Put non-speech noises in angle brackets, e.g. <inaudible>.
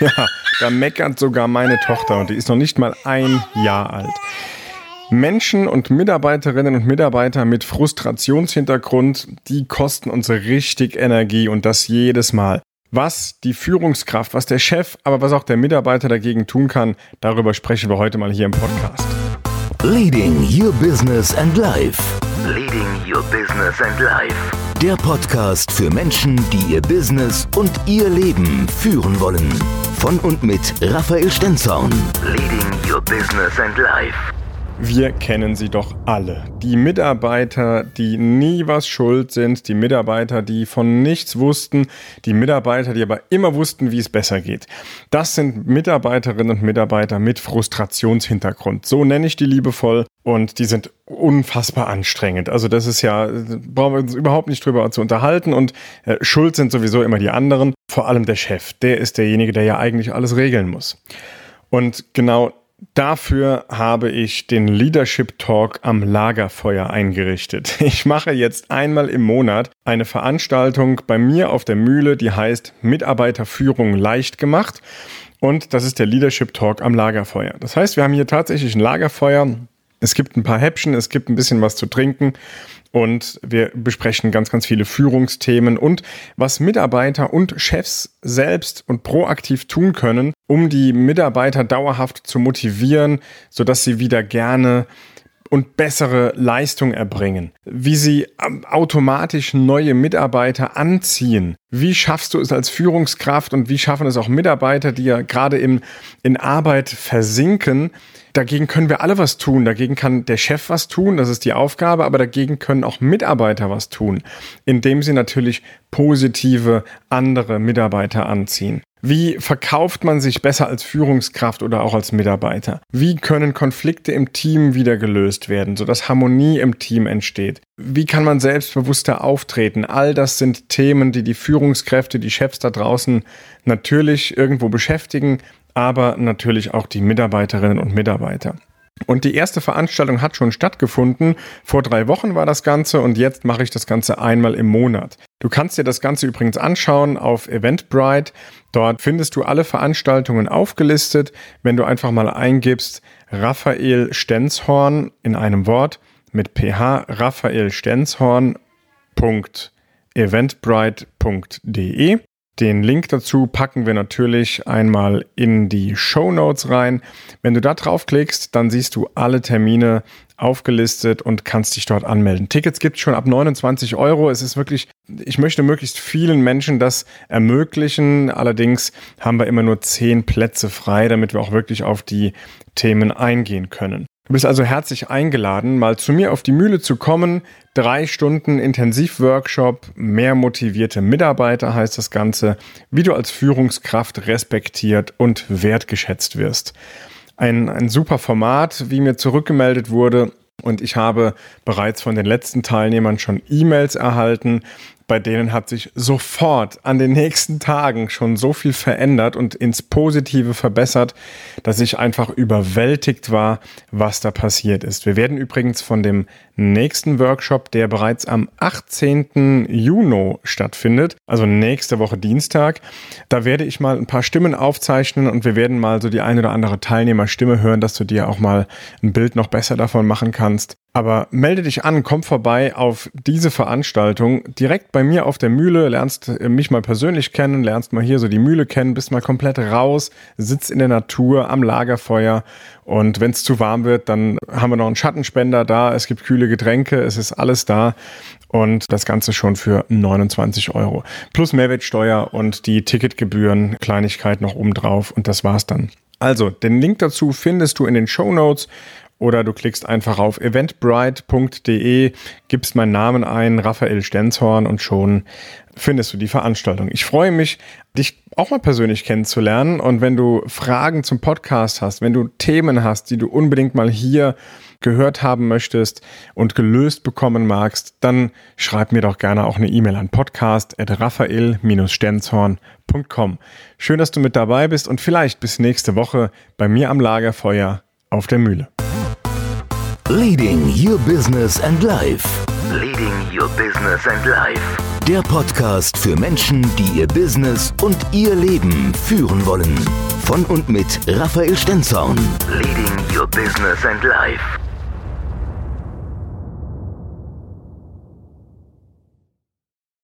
Ja, da meckert sogar meine Tochter und die ist noch nicht mal ein Jahr alt. Menschen und Mitarbeiterinnen und Mitarbeiter mit Frustrationshintergrund, die kosten uns richtig Energie und das jedes Mal. Was die Führungskraft, was der Chef, aber was auch der Mitarbeiter dagegen tun kann, darüber sprechen wir heute mal hier im Podcast. Leading Your Business and Life. Leading Your Business and Life. Der Podcast für Menschen, die ihr Business und ihr Leben führen wollen. Von und mit Raphael Stenzhorn. Leading Your Business and Life. Wir kennen sie doch alle. Die Mitarbeiter, die nie was schuld sind, die Mitarbeiter, die von nichts wussten, die Mitarbeiter, die aber immer wussten, wie es besser geht. Das sind Mitarbeiterinnen und Mitarbeiter mit Frustrationshintergrund. So nenne ich die liebevoll und die sind unfassbar anstrengend. Also das ist ja, brauchen wir uns überhaupt nicht drüber zu unterhalten und äh, schuld sind sowieso immer die anderen, vor allem der Chef. Der ist derjenige, der ja eigentlich alles regeln muss. Und genau Dafür habe ich den Leadership Talk am Lagerfeuer eingerichtet. <laughs> Ich mache jetzt einmal im Monat eine Veranstaltung bei mir auf der Mühle, die heißt Mitarbeiterführung leicht gemacht. Und das ist der Leadership Talk am Lagerfeuer. Das heißt, wir haben hier tatsächlich ein Lagerfeuer. Es gibt ein paar Häppchen, es gibt ein bisschen was zu trinken und wir besprechen ganz, ganz viele Führungsthemen und was Mitarbeiter und Chefs selbst und proaktiv tun können, um die Mitarbeiter dauerhaft zu motivieren, sodass sie wieder gerne und bessere Leistung erbringen, wie sie automatisch neue Mitarbeiter anziehen. Wie schaffst du es als Führungskraft und wie schaffen es auch Mitarbeiter, die ja gerade in, in Arbeit versinken, dagegen können wir alle was tun. Dagegen kann der Chef was tun, das ist die Aufgabe, aber dagegen können auch Mitarbeiter was tun, indem sie natürlich positive andere Mitarbeiter anziehen. Wie verkauft man sich besser als Führungskraft oder auch als Mitarbeiter? Wie können Konflikte im Team wieder gelöst werden, sodass Harmonie im Team entsteht? Wie kann man selbstbewusster auftreten? All das sind Themen, die die Führungskräfte, die Chefs da draußen natürlich irgendwo beschäftigen, aber natürlich auch die Mitarbeiterinnen und Mitarbeiter. Und die erste Veranstaltung hat schon stattgefunden. Vor drei Wochen war das Ganze und jetzt mache ich das Ganze einmal im Monat. Du kannst dir das Ganze übrigens anschauen auf Eventbrite. Dort findest du alle Veranstaltungen aufgelistet. Wenn du einfach mal eingibst Raphael Stenzhorn in einem Wort mit ph Raphael Stenzhorn.eventbrite.de den Link dazu packen wir natürlich einmal in die Show Notes rein. Wenn du da draufklickst, dann siehst du alle Termine aufgelistet und kannst dich dort anmelden. Tickets gibt es schon ab 29 Euro. Es ist wirklich, ich möchte möglichst vielen Menschen das ermöglichen. Allerdings haben wir immer nur 10 Plätze frei, damit wir auch wirklich auf die Themen eingehen können. Du bist also herzlich eingeladen, mal zu mir auf die Mühle zu kommen. Drei Stunden Intensivworkshop, mehr motivierte Mitarbeiter heißt das Ganze, wie du als Führungskraft respektiert und wertgeschätzt wirst. Ein, ein super Format, wie mir zurückgemeldet wurde. Und ich habe bereits von den letzten Teilnehmern schon E-Mails erhalten, bei denen hat sich sofort an den nächsten Tagen schon so viel verändert und ins Positive verbessert, dass ich einfach überwältigt war, was da passiert ist. Wir werden übrigens von dem nächsten Workshop, der bereits am 18. Juni stattfindet, also nächste Woche Dienstag, da werde ich mal ein paar Stimmen aufzeichnen und wir werden mal so die eine oder andere Teilnehmerstimme hören, dass du dir auch mal ein Bild noch besser davon machen kannst. Aber melde dich an, komm vorbei auf diese Veranstaltung. Direkt bei mir auf der Mühle, lernst äh, mich mal persönlich kennen, lernst mal hier so die Mühle kennen, bist mal komplett raus, sitzt in der Natur am Lagerfeuer. Und wenn es zu warm wird, dann haben wir noch einen Schattenspender da, es gibt kühle Getränke, es ist alles da. Und das Ganze schon für 29 Euro. Plus Mehrwertsteuer und die Ticketgebühren, Kleinigkeit noch oben drauf und das war's dann. Also, den Link dazu findest du in den Show Notes oder du klickst einfach auf eventbrite.de, gibst meinen Namen ein, Raphael Stenzhorn und schon findest du die Veranstaltung. Ich freue mich, dich auch mal persönlich kennenzulernen und wenn du Fragen zum Podcast hast, wenn du Themen hast, die du unbedingt mal hier gehört haben möchtest und gelöst bekommen magst, dann schreib mir doch gerne auch eine E-Mail an podcast.raphael-stenzhorn.com. Schön, dass du mit dabei bist und vielleicht bis nächste Woche bei mir am Lagerfeuer auf der Mühle. Leading Your Business and Life. Leading Your Business and Life. Der Podcast für Menschen, die ihr Business und ihr Leben führen wollen. Von und mit Raphael Stenzhorn. Leading Your Business and Life.